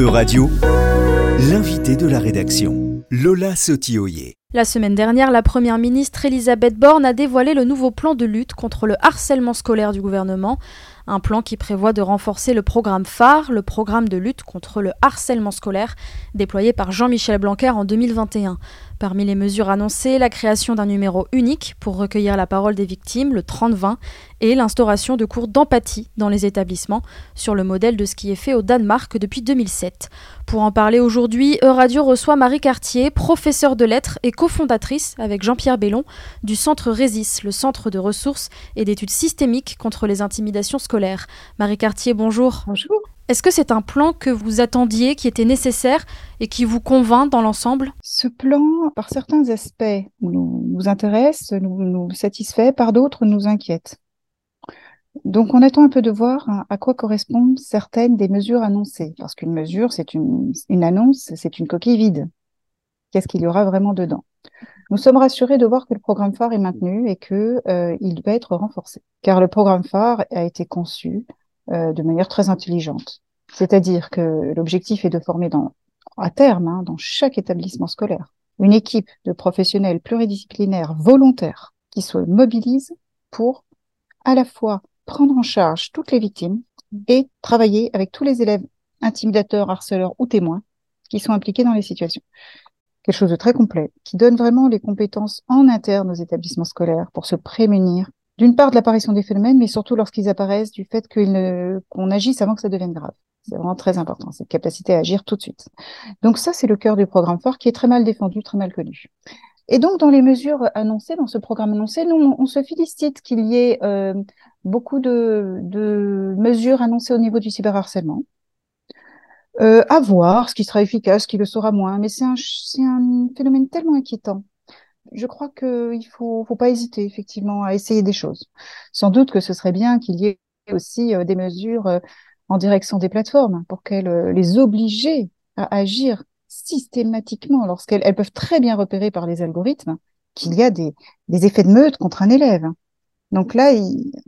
E-Radio, l'invité de la rédaction, Lola Sotioyer. La semaine dernière, la première ministre Elisabeth Borne a dévoilé le nouveau plan de lutte contre le harcèlement scolaire du gouvernement. Un plan qui prévoit de renforcer le programme phare, le programme de lutte contre le harcèlement scolaire, déployé par Jean-Michel Blanquer en 2021. Parmi les mesures annoncées, la création d'un numéro unique pour recueillir la parole des victimes, le 30-20, et l'instauration de cours d'empathie dans les établissements, sur le modèle de ce qui est fait au Danemark depuis 2007. Pour en parler aujourd'hui, Euradio reçoit Marie Cartier, professeure de lettres et cofondatrice avec Jean-Pierre Bellon du Centre RESIS, le Centre de ressources et d'études systémiques contre les intimidations scolaires. Marie Cartier, bonjour. Bonjour. Est-ce que c'est un plan que vous attendiez, qui était nécessaire et qui vous convainc dans l'ensemble? Ce plan, par certains aspects, nous, nous intéresse, nous, nous satisfait, par d'autres, nous inquiète. Donc, on attend un peu de voir à quoi correspondent certaines des mesures annoncées. Parce qu'une mesure, c'est une, une annonce, c'est une coquille vide. Qu'est-ce qu'il y aura vraiment dedans? Nous sommes rassurés de voir que le programme phare est maintenu et qu'il euh, doit être renforcé. Car le programme phare a été conçu euh, de manière très intelligente. C'est-à-dire que l'objectif est de former à terme, hein, dans chaque établissement scolaire, une équipe de professionnels pluridisciplinaires volontaires qui se mobilisent pour à la fois prendre en charge toutes les victimes et travailler avec tous les élèves intimidateurs, harceleurs ou témoins qui sont impliqués dans les situations. Quelque chose de très complet, qui donne vraiment les compétences en interne aux établissements scolaires pour se prémunir d'une part de l'apparition des phénomènes, mais surtout lorsqu'ils apparaissent, du fait qu'on agisse avant que ça devienne grave. C'est vraiment très important, cette capacité à agir tout de suite. Donc ça, c'est le cœur du programme fort qui est très mal défendu, très mal connu. Et donc, dans les mesures annoncées, dans ce programme annoncé, nous, on se félicite qu'il y ait euh, beaucoup de, de, mesures annoncées au niveau du cyberharcèlement. Euh, à voir ce qui sera efficace, ce qui le sera moins, mais c'est un, un phénomène tellement inquiétant je crois qu'il faut, faut pas hésiter effectivement à essayer des choses. Sans doute que ce serait bien qu'il y ait aussi euh, des mesures euh, en direction des plateformes pour qu'elles euh, les obligent à agir systématiquement lorsqu'elles elles peuvent très bien repérer par les algorithmes qu'il y a des, des, effets de meute contre un élève. Donc là,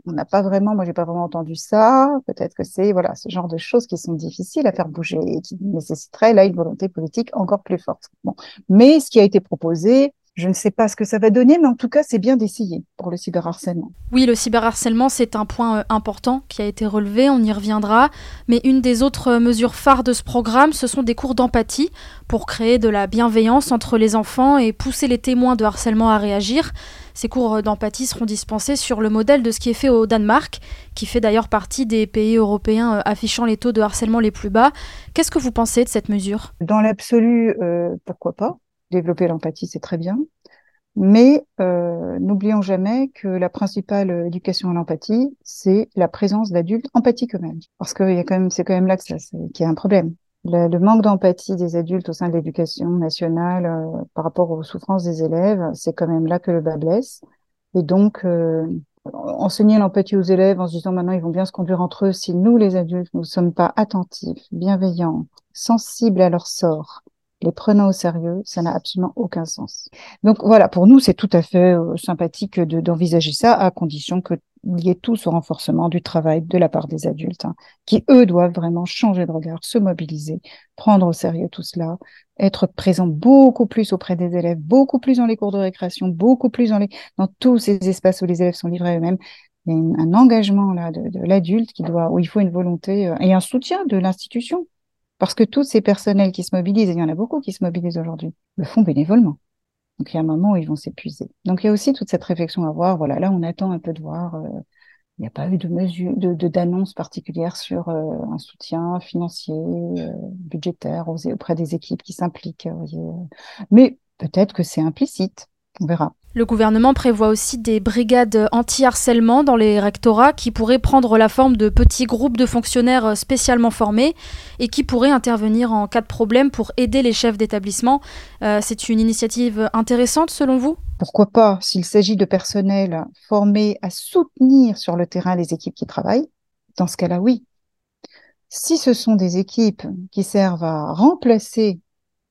on n'a pas vraiment, moi j'ai pas vraiment entendu ça. Peut-être que c'est voilà ce genre de choses qui sont difficiles à faire bouger et qui nécessiteraient là une volonté politique encore plus forte. Bon, mais ce qui a été proposé, je ne sais pas ce que ça va donner, mais en tout cas, c'est bien d'essayer pour le cyberharcèlement. Oui, le cyberharcèlement, c'est un point euh, important qui a été relevé, on y reviendra. Mais une des autres euh, mesures phares de ce programme, ce sont des cours d'empathie pour créer de la bienveillance entre les enfants et pousser les témoins de harcèlement à réagir. Ces cours euh, d'empathie seront dispensés sur le modèle de ce qui est fait au Danemark, qui fait d'ailleurs partie des pays européens affichant les taux de harcèlement les plus bas. Qu'est-ce que vous pensez de cette mesure? Dans l'absolu, pourquoi pas? Développer l'empathie, c'est très bien. Mais euh, n'oublions jamais que la principale éducation à l'empathie, c'est la présence d'adultes empathiques eux-mêmes. Parce que c'est quand même là que qu'il y a un problème. Le, manque d'empathie des adultes au sein de l'éducation nationale euh, par rapport aux souffrances des élèves, c'est quand même là que le bas blesse. Et donc, euh, enseigner l'empathie aux élèves en se disant maintenant ils vont bien se conduire entre eux si nous, les adultes, nous ne sommes pas attentifs, bienveillants, sensibles à leur sort, les prenant au sérieux, ça n'a absolument aucun sens. Donc voilà, pour nous, c'est tout à fait euh, sympathique d'envisager ça, à condition qu'il ait tout ce renforcement du travail de la part des adultes, hein, qui, eux, doivent vraiment changer de regard, se mobiliser, prendre au sérieux tout cela, être présents beaucoup plus auprès des élèves, beaucoup plus dans les cours de récréation, beaucoup plus dans, tous ces espaces où les élèves sont livrés eux-mêmes. Il y a un engagement là de, de l'adulte qui doit, où il faut une volonté euh, et un soutien de l'institution parce que tous ces personnels qui se mobilisent, et il y en a beaucoup qui se mobilisent aujourd'hui, le font bénévolement. Donc il y a un moment où ils vont s'épuiser. Donc il y a aussi toute cette réflexion à voir. Voilà, là on attend un peu de voir. Euh, il n'y a pas eu de mesure, de d'annonce particulière sur euh, un soutien financier, euh, budgétaire auprès des équipes qui s'impliquent. Mais peut-être que c'est implicite. On verra. Le gouvernement prévoit aussi des brigades anti-harcèlement dans les rectorats qui pourraient prendre la forme de petits groupes de fonctionnaires spécialement formés et qui pourraient intervenir en cas de problème pour aider les chefs d'établissement. Euh, c'est une initiative intéressante selon vous? Pourquoi pas s'il s'agit de personnel formé à soutenir sur le terrain les équipes qui travaillent Dans ce cas-là, oui. Si ce sont des équipes qui servent à remplacer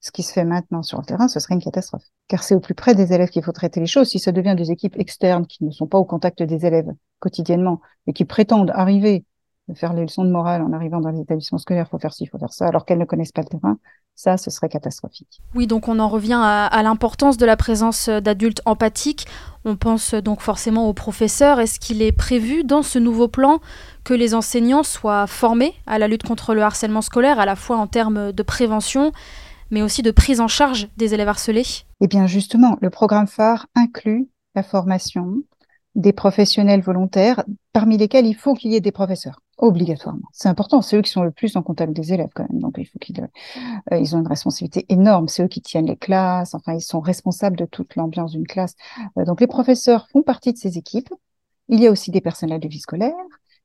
ce qui se fait maintenant sur le terrain, ce serait une catastrophe. Car c'est au plus près des élèves qu'il faut traiter les choses. Si ça devient des équipes externes qui ne sont pas au contact des élèves quotidiennement et qui prétendent arriver faire les leçons de morale en arrivant dans les établissements scolaires, il faut faire ci, faut faire ça, alors qu'elles ne connaissent pas le terrain, ça, ce serait catastrophique. Oui, donc on en revient à l'importance de la présence d'adultes empathiques. On pense donc forcément aux professeurs. Est-ce qu'il est prévu dans ce nouveau plan que les enseignants soient formés à la lutte contre le harcèlement scolaire, à la fois en termes de prévention, mais aussi de prise en charge des élèves harcelés Eh bien justement, le programme phare inclut la formation des professionnels volontaires, parmi lesquels il faut qu'il y ait des professeurs, obligatoirement. C'est important, c'est eux qui sont le plus en contact des élèves quand même, donc euh, ils ont une responsabilité énorme, c'est eux qui tiennent les classes, enfin ils sont responsables de toute l'ambiance d'une classe. Euh, donc les professeurs font partie de ces équipes. Il y a aussi des personnels de vie scolaire,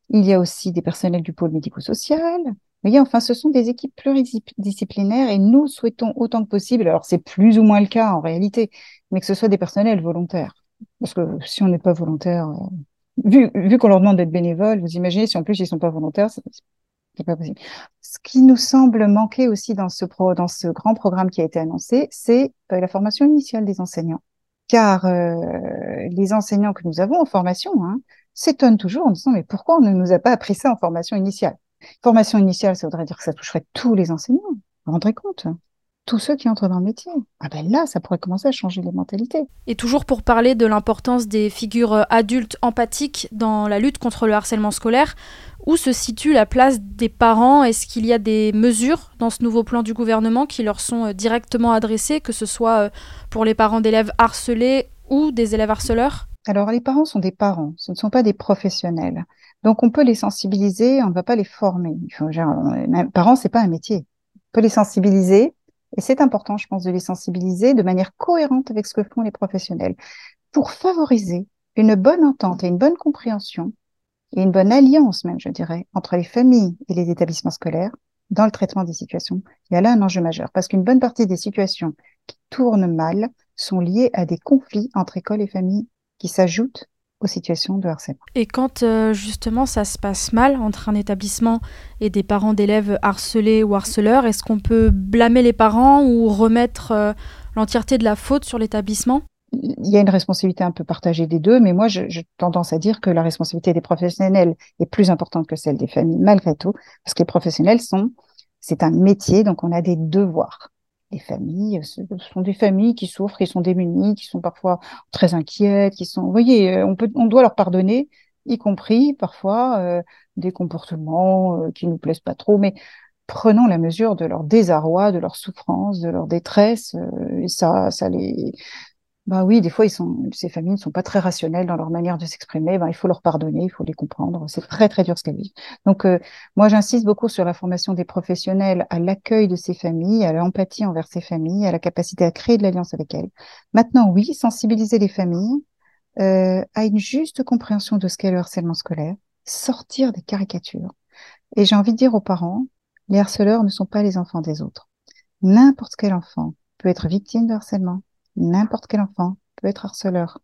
il y a aussi des personnels du pôle médico-social. Vous enfin, ce sont des équipes pluridisciplinaires et nous souhaitons autant que possible, alors c'est plus ou moins le cas en réalité, mais que ce soit des personnels volontaires. Parce que si on n'est pas volontaire, euh, vu, qu'on leur demande d'être bénévoles, vous imaginez si en plus ils sont pas volontaires, c'est pas possible. Ce qui nous semble manquer aussi dans ce, pro, dans ce grand programme qui a été annoncé, c'est euh, la formation initiale des enseignants. Car euh, les enseignants que nous avons en formation hein, s'étonnent toujours en disant mais pourquoi on ne nous a pas appris ça en formation initiale? Formation initiale, ça voudrait dire que ça toucherait tous les enseignants. Vous vous rendrez compte tous ceux qui entrent dans le métier. Ah ben là, ça pourrait commencer à changer les mentalités. Et toujours pour parler de l'importance des figures euh, adultes empathiques dans la lutte contre le harcèlement scolaire, où se situe la place des parents? Est-ce qu'il y a des mesures dans ce nouveau plan du gouvernement qui leur sont euh, directement adressées, que ce soit euh, pour les parents d'élèves harcelés ou des élèves harceleurs? Alors les parents sont des parents, ce ne sont pas des professionnels. Donc on peut les sensibiliser, on ne va pas les former. Genre, parents, c'est pas un métier. On peut les sensibiliser, et c'est important, je pense, de les sensibiliser de manière cohérente avec ce que font les professionnels pour favoriser une bonne entente et une bonne compréhension et une bonne alliance même, je dirais, entre les familles et les établissements scolaires dans le traitement des situations. Il y a là un enjeu majeur parce qu'une bonne partie des situations qui tournent mal sont liées à des conflits entre écoles et familles qui s'ajoutent aux situations de harcèlement. Et quand euh, justement ça se passe mal entre un établissement et des parents d'élèves harcelés ou harceleurs, est-ce qu'on peut blâmer les parents ou remettre euh, l'entièreté de la faute sur l'établissement? Il y a une responsabilité un peu partagée des deux, mais moi, j'ai tendance à dire que la responsabilité des professionnels est plus importante que celle des familles, malgré tout, parce que les professionnels sont, c'est un métier, donc on a des devoirs les familles, ce sont des familles qui souffrent, qui sont démunies, qui sont parfois très inquiètes, qui sont, vous voyez, euh, on peut, on doit leur pardonner, y compris parfois euh, des comportements euh, qui nous plaisent pas trop, mais prenons la mesure de leur désarroi, de leur souffrance, de leur détresse, ça, ça les, bah oui, des fois, ils sont, ces familles ne sont pas très rationnelles dans leur manière de s'exprimer. Ben, il faut leur pardonner, il faut les comprendre. C'est très, très dur ce qu'elles vivent. Donc, euh, moi, j'insiste beaucoup sur la formation des professionnels à l'accueil de ces familles, à l'empathie envers ces familles, à la capacité à créer de l'alliance avec elles. Maintenant, oui, sensibiliser les familles euh, à une juste compréhension de ce qu'est le harcèlement scolaire, sortir des caricatures. Et j'ai envie de dire aux parents, les harceleurs ne sont pas les enfants des autres. N'importe quel enfant peut être victime de harcèlement N'importe quel enfant peut être harceleur.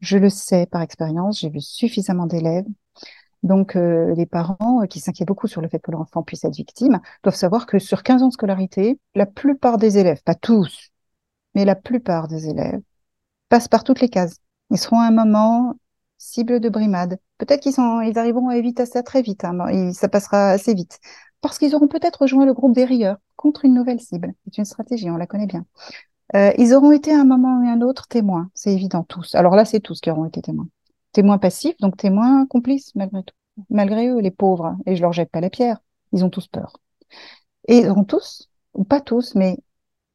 Je le sais par expérience, j'ai vu suffisamment d'élèves. Donc, euh, les parents euh, qui s'inquiètent beaucoup sur le fait que leur enfant puisse être victime doivent savoir que sur 15 ans de scolarité, la plupart des élèves, pas tous, mais la plupart des élèves, passent par toutes les cases. Ils seront à un moment cible de brimade. Peut-être qu'ils ils arriveront à éviter ça très vite, hein, ça passera assez vite. Parce qu'ils auront peut-être rejoint le groupe des rieurs contre une nouvelle cible. C'est une stratégie, on la connaît bien. Euh, ils auront été à un moment ou un autre témoins, c'est évident, tous. Alors là, c'est tous qui auront été témoins. Témoins passifs, donc témoins complices, malgré tout. Malgré eux, les pauvres, et je leur jette pas la pierre, ils ont tous peur. Et ils auront tous, ou pas tous, mais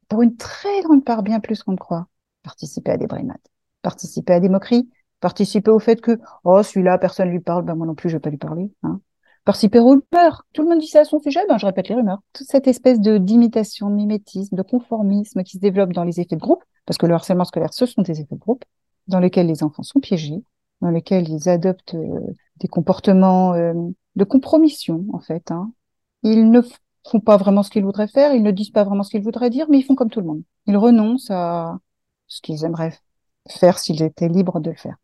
pour une très grande part, bien plus qu'on ne croit, participer à des brimades, participer à des moqueries, participer au fait que, oh, celui-là, personne lui parle, ben moi non plus, je vais pas lui parler. Hein participer aux rumeurs. Tout le monde dit ça à son sujet, ben je répète les rumeurs. Toute cette espèce de d'imitation, de mimétisme, de conformisme qui se développe dans les effets de groupe, parce que le harcèlement scolaire, ce sont des effets de groupe, dans lesquels les enfants sont piégés, dans lesquels ils adoptent euh, des comportements euh, de compromission, en fait. Hein. Ils ne font pas vraiment ce qu'ils voudraient faire, ils ne disent pas vraiment ce qu'ils voudraient dire, mais ils font comme tout le monde. Ils renoncent à ce qu'ils aimeraient faire s'ils étaient libres de le faire.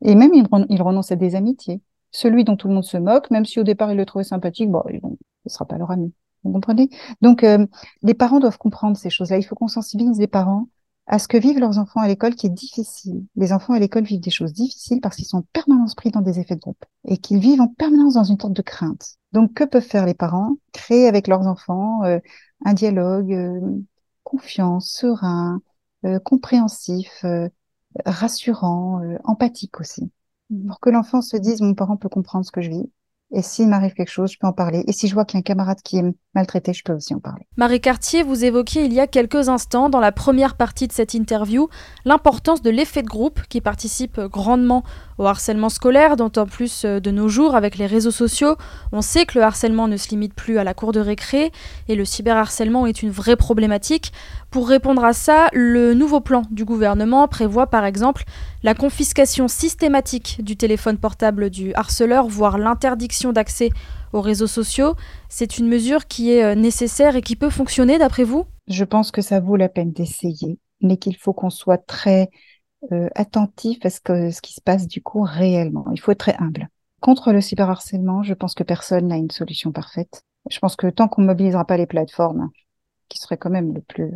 Et même, ils renoncent à des amitiés celui dont tout le monde se moque, même si au départ il le trouvait sympathique, bon, il ne sera pas leur ami. Vous comprenez? Donc, euh, les parents doivent comprendre ces choses-là. Il faut qu'on sensibilise les parents à ce que vivent leurs enfants à l'école qui est difficile. Les enfants à l'école vivent des choses difficiles parce qu'ils sont en permanence pris dans des effets de groupe et qu'ils vivent en permanence dans une sorte de crainte. Donc, que peuvent faire les parents? Créer avec leurs enfants euh, un dialogue euh, confiant, serein, euh, compréhensif, rassurant, empathique aussi. Pour que l'enfant se dise mon parent peut comprendre ce que je vis et s'il m'arrive quelque chose, je peux en parler. Et si je vois qu'il y a un camarade qui est maltraité, je peux aussi en parler. Marie Cartier, vous évoquiez il y a quelques instants, dans la première partie de cette interview, l'importance de l'effet de groupe qui participe grandement au harcèlement scolaire, d'autant plus euh, de nos jours avec les réseaux sociaux. On sait que le harcèlement ne se limite plus à la cour de récré et le cyberharcèlement est une vraie problématique. Pour répondre à ça, le nouveau plan du gouvernement prévoit par exemple la confiscation systématique du téléphone portable du harceleur, voire l'interdiction d'accès aux réseaux sociaux. C'est une mesure qui est euh, nécessaire et qui peut fonctionner d'après vous? Je pense que ça vaut la peine d'essayer, mais qu'il faut qu'on soit très euh, attentif à ce, qui se passe du coup réellement. Il faut être très humble. Contre le cyberharcèlement, je pense que personne n'a une solution parfaite. Je pense que tant qu'on ne mobilisera pas les plateformes, qui seraient quand même le plus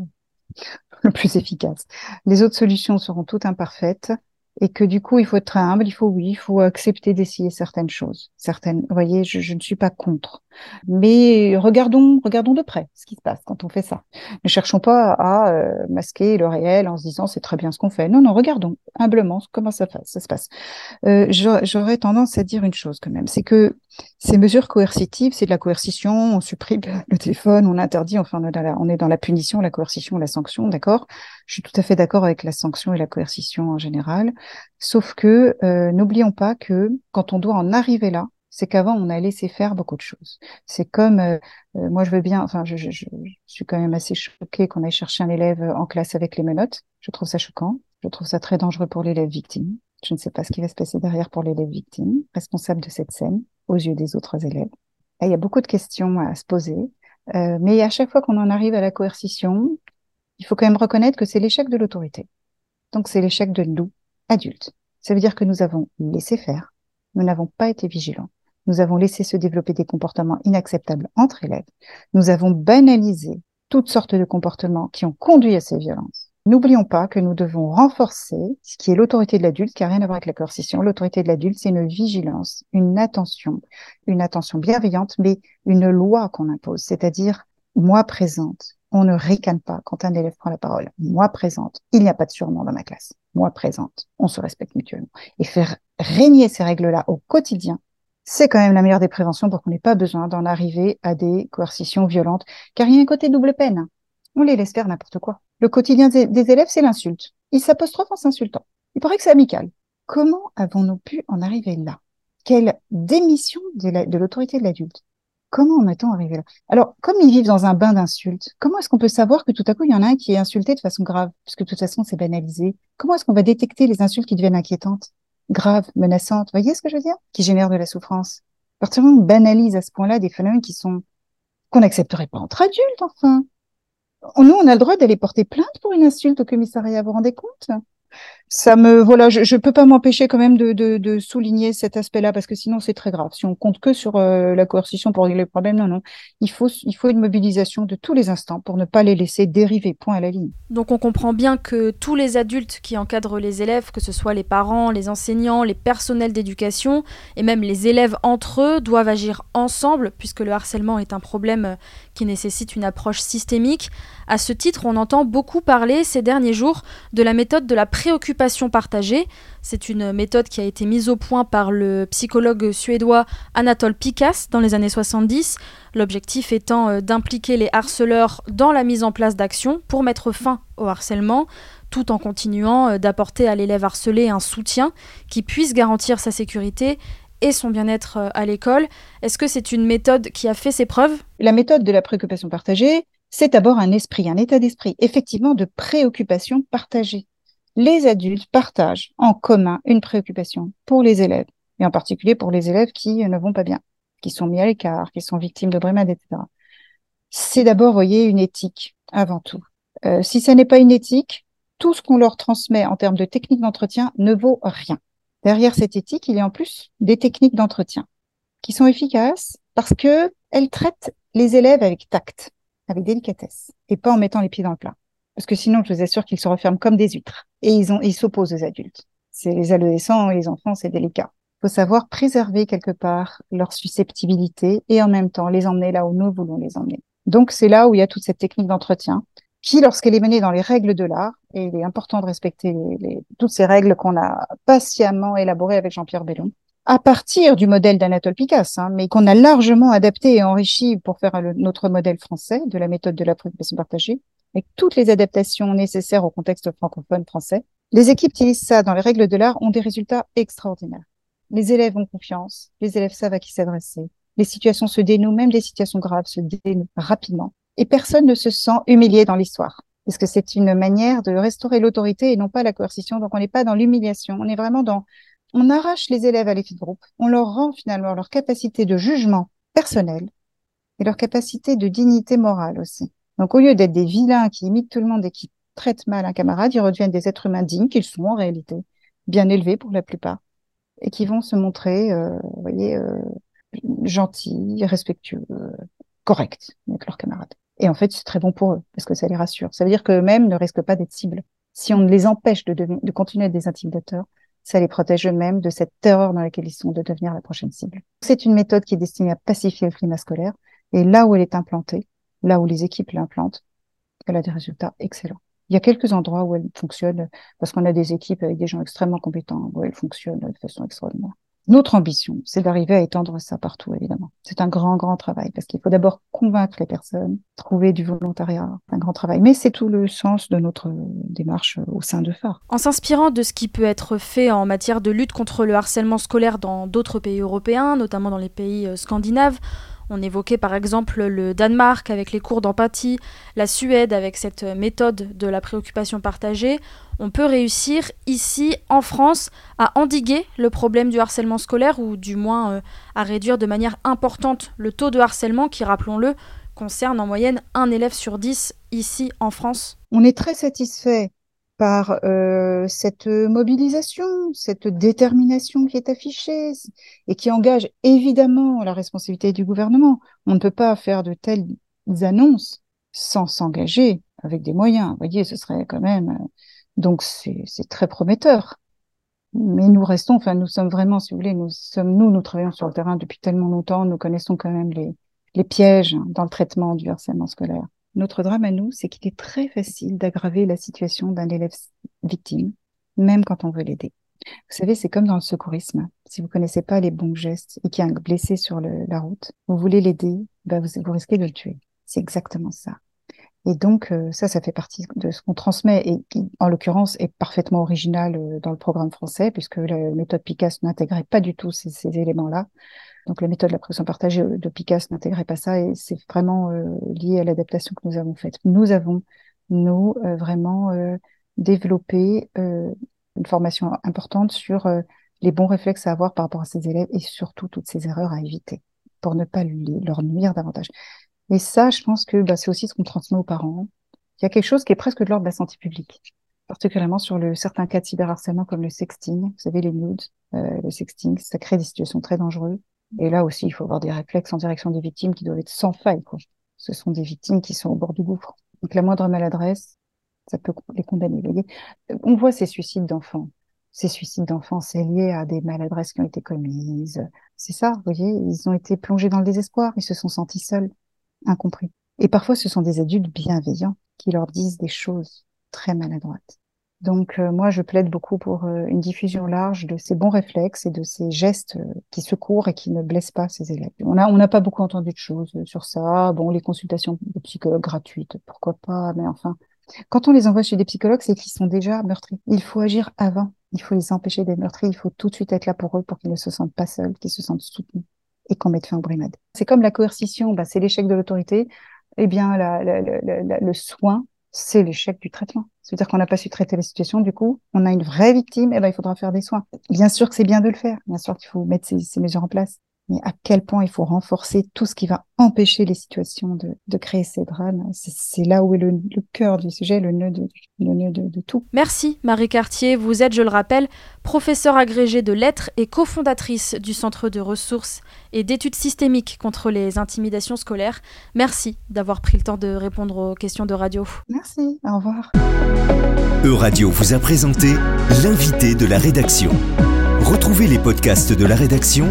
le plus efficace. Les autres solutions seront toutes imparfaites et que du coup, il faut être humble, il faut, oui, il faut accepter d'essayer certaines choses. Certaines, vous voyez, je, je, ne suis pas contre. Mais regardons, regardons de près ce qui se passe quand on fait ça. Ne cherchons pas à euh, masquer le réel en se disant c'est très bien ce qu'on fait. Non, non, regardons humblement comment ça, ça se passe. Euh, J'aurais tendance à dire une chose quand même, c'est que ces mesures coercitives, c'est de la coercition, on supprime le téléphone, on interdit, enfin on est dans la, on est dans la punition, la coercition, la sanction, d'accord? Je suis tout à fait d'accord avec la sanction et la coercition en général, sauf que euh, n'oublions pas que quand on doit en arriver là, c'est qu'avant on a laissé faire beaucoup de choses. C'est comme, euh, euh, moi je veux bien, enfin je, suis quand même assez choquée qu'on aille chercher un élève en classe avec les menottes. Je trouve ça choquant. Je trouve ça très dangereux pour l'élève victime. Je ne sais pas ce qui va se passer derrière pour l'élève victime, responsable de cette scène aux yeux des autres élèves. il y a beaucoup de questions à se poser, mais à chaque fois qu'on en arrive à la coercition, il faut quand même reconnaître que c'est l'échec de l'autorité. Donc c'est l'échec de nous, adultes. Ça veut dire que nous avons laissé faire, nous n'avons pas été vigilants, nous avons laissé se développer des comportements inacceptables entre élèves, nous avons banalisé toutes sortes de comportements qui ont conduit à ces violences. N'oublions pas que nous devons renforcer ce qui est l'autorité de l'adulte, qui n'a rien à voir avec la coercition. L'autorité de l'adulte, c'est une vigilance, une attention, une attention bienveillante, mais une loi qu'on impose, c'est-à-dire moi présente. On ne ricane pas quand un élève prend la parole. Moi présente. Il n'y a pas de surnom dans ma classe. Moi présente. On se respecte mutuellement. Et faire régner ces règles-là au quotidien, c'est quand même la meilleure des préventions pour qu'on n'ait pas besoin d'en arriver à des coercitions violentes. Car il y a un côté double peine. On les laisse faire n'importe quoi. Le quotidien des, élèves, c'est l'insulte. Ils s'apostrophent en s'insultant. Il paraît que c'est amical. Comment avons-nous pu en arriver là? Quelle démission de l'autorité de l'adulte? Comment en est-on arrivé là? Alors, comme ils vivent dans un bain d'insultes, comment est-ce qu'on peut savoir que tout à coup, il y en a un qui est insulté de façon grave? Puisque de toute façon, c'est banalisé. Comment est-ce qu'on va détecter les insultes qui deviennent inquiétantes, graves, menaçantes Vous voyez ce que je veux dire? Qui génèrent de la souffrance. À partir du moment où on banalise à ce point-là des phénomènes qui sont qu'on n'accepterait pas entre adultes, enfin. Nous, on a le droit d'aller porter plainte pour une insulte au commissariat, vous vous rendez compte? Ça me voilà, je ne peux pas m'empêcher quand même de, souligner cet aspect-là parce que sinon c'est très grave. Si on compte que sur euh, la coercition pour régler le problème, non, non, il faut il faut une mobilisation de tous les instants pour ne pas les laisser dériver. Point à la ligne. Donc on comprend bien que tous les adultes qui encadrent les élèves, que ce soit les parents, les enseignants, les personnels d'éducation et même les élèves entre eux, doivent agir ensemble puisque le harcèlement est un problème qui nécessite une approche systémique. À ce titre, on entend beaucoup parler ces derniers jours de la méthode de la préoccupation partagée. C'est une méthode qui a été mise au point par le psychologue suédois Anatole Pikas dans les années 70, l'objectif étant euh, d'impliquer les harceleurs dans la mise en place d'actions pour mettre fin au harcèlement, tout en continuant euh, d'apporter à l'élève harcelé un soutien qui puisse garantir sa sécurité et son bien-être euh, à l'école. Est-ce que c'est une méthode qui a fait ses preuves? La méthode de la préoccupation partagée, c'est d'abord un esprit, un état d'esprit, effectivement de préoccupation partagée. Les adultes partagent en commun une préoccupation pour les élèves, et en particulier pour les élèves qui ne vont pas bien, qui sont mis à l'écart, qui sont victimes de brimades, etc. C'est d'abord, voyez, une éthique avant tout. Euh, si ça n'est pas une éthique, tout ce qu'on leur transmet en termes de techniques d'entretien ne vaut rien. Derrière cette éthique, il y a en plus des techniques d'entretien qui sont efficaces parce que elles traitent les élèves avec tact, avec délicatesse et pas en mettant les pieds dans le plat. Parce que sinon, je vous assure qu'ils se referment comme des huîtres. Et ils ont, ils s'opposent aux adultes. C'est les adolescents et les enfants, c'est délicat. Il faut savoir préserver quelque part leur susceptibilité et en même temps les emmener là où nous voulons les emmener. Donc, c'est là où il y a toute cette technique d'entretien qui, lorsqu'elle est menée dans les règles de l'art, et il est important de respecter les, toutes ces règles qu'on a patiemment élaborées avec Jean-Pierre Bellon, à partir du modèle d'Anatole Picasse, hein, mais qu'on a largement adapté et enrichi pour faire notre modèle français de la méthode de la préoccupation partagée, avec toutes les adaptations nécessaires au contexte francophone français. Les équipes qui utilisent ça dans les règles de l'art ont des résultats extraordinaires. Les élèves ont confiance, les élèves savent à qui s'adresser, les situations se dénouent, même des situations graves se dénouent rapidement et personne ne se sent humilié dans l'histoire. Parce que c'est une manière de restaurer l'autorité et non pas la coercition. Donc on n'est pas dans l'humiliation, on est vraiment dans, on arrache les élèves à l'effet de groupe, on leur rend finalement leur capacité de jugement personnel et leur capacité de dignité morale aussi. Donc au lieu d'être des vilains qui imitent tout le monde et qui traitent mal un camarade, ils redeviennent des êtres humains dignes qu'ils sont en réalité, bien élevés pour la plupart, et qui vont se montrer, euh, vous voyez, euh, gentils, respectueux, corrects avec leurs camarades. Et en fait, c'est très bon pour eux, parce que ça les rassure. Ça veut dire qu'eux-mêmes ne risquent pas d'être cibles. Si on les empêche de, de continuer à être des intimidateurs, ça les protège eux-mêmes de cette terreur dans laquelle ils sont de devenir la prochaine cible. C'est une méthode qui est destinée à pacifier le climat scolaire. Et là où elle est implantée, là où les équipes l'implantent, elle a des résultats excellents. Il y a quelques endroits où elle fonctionne, parce qu'on a des équipes avec des gens extrêmement compétents, où elle fonctionne de façon extraordinaire. Notre ambition, c'est d'arriver à étendre ça partout, évidemment. C'est un grand, grand travail parce qu'il faut d'abord convaincre les personnes, trouver du volontariat, un grand travail. Mais c'est tout le sens de notre démarche au sein de phare. En s'inspirant de ce qui peut être fait en matière de lutte contre le harcèlement scolaire dans d'autres pays européens, notamment dans les pays euh, scandinaves, on évoquait par exemple le Danemark avec les cours d'empathie, la Suède avec cette méthode de la préoccupation partagée. On peut réussir ici en France à endiguer le problème du harcèlement scolaire ou du moins euh, à réduire de manière importante le taux de harcèlement qui, rappelons-le, concerne en moyenne un élève sur dix ici en France. On est très satisfait par euh, cette mobilisation, cette détermination qui est affichée et qui engage évidemment la responsabilité du gouvernement. On ne peut pas faire de telles annonces sans s'engager avec des moyens. Vous voyez, ce serait quand même. Euh, donc c'est très prometteur. Mais nous restons, enfin nous sommes vraiment, si vous voulez, nous sommes nous, nous travaillons sur le terrain depuis tellement longtemps, nous connaissons quand même les, les pièges dans le traitement du harcèlement scolaire. Notre drame à nous, c'est qu'il est très facile d'aggraver la situation d'un élève victime, même quand on veut l'aider. Vous savez, c'est comme dans le secourisme. Si vous connaissez pas les bons gestes et qu'il y a un blessé sur la route, vous voulez l'aider, ben vous, risquez de le tuer. C'est exactement ça. Et donc, euh, ça, ça fait partie de ce qu'on transmet et qui, en l'occurrence, est parfaitement original euh, dans le programme français, puisque la méthode Picasso n'intégrait pas du tout ces éléments-là. Donc la méthode de la pression partagée euh, de Picasso n'intégrait pas ça et c'est vraiment euh, lié à l'adaptation que nous avons faite. Nous avons, nous, euh, vraiment développé une formation importante sur les bons réflexes à avoir par rapport à ces élèves et surtout toutes ces erreurs à éviter pour ne pas leur nuire davantage. Et ça, je pense que bah, c'est aussi ce qu'on transmet aux parents. Il y a quelque chose qui est presque de l'ordre de la santé publique, particulièrement sur le, certains cas de cyberharcèlement comme le sexting. Vous savez, les nudes, le sexting, ça crée des situations très dangereuses. Et là aussi, il faut avoir des réflexes en direction des victimes qui doivent être sans faille. Quoi. Ce sont des victimes qui sont au bord du gouffre. Donc la moindre maladresse, ça peut les condamner. Vous voyez On voit ces suicides d'enfants. Ces suicides d'enfants, c'est lié à des maladresses qui ont été commises. C'est ça, vous voyez Ils ont été plongés dans le désespoir, ils se sont sentis seuls, incompris. Et parfois, ce sont des adultes bienveillants qui leur disent des choses très maladroites. Donc euh, moi, je plaide beaucoup pour euh, une diffusion large de ces bons réflexes et de ces gestes euh, qui secourent et qui ne blessent pas ces élèves. On a on n'a pas beaucoup entendu de choses sur ça. Bon, les consultations de psychologues gratuites, pourquoi pas, mais enfin, quand on les envoie chez des psychologues, c'est qu'ils sont déjà meurtris. Il faut agir avant. Il faut les empêcher d'être meurtris. Il faut tout de suite être là pour eux pour qu'ils ne se sentent pas seuls, qu'ils se sentent soutenus et qu'on mette fin aux brimades. C'est comme la coercition, bah, c'est l'échec de l'autorité. Eh bien, la, la, la, le soin, c'est l'échec du traitement. C'est-à-dire qu'on n'a pas su traiter la situation, du coup, on a une vraie victime, et ben il faudra faire des soins. Bien sûr que c'est bien de le faire, bien sûr qu'il faut mettre ces, ces, mesures en place. Mais à quel point il faut renforcer tout ce qui va empêcher les situations de, de créer ces drames. C'est là où est le, le, cœur du sujet, le nœud, de, le nœud de, de tout. Merci Marie Cartier. Vous êtes, je le rappelle, professeure agrégée de lettres et cofondatrice du Centre de ressources et d'études systémiques contre les intimidations scolaires. Merci d'avoir pris le temps de répondre aux questions de radio. Merci, au revoir. Euradio vous a présenté l'invité de la rédaction. Retrouvez les podcasts de la rédaction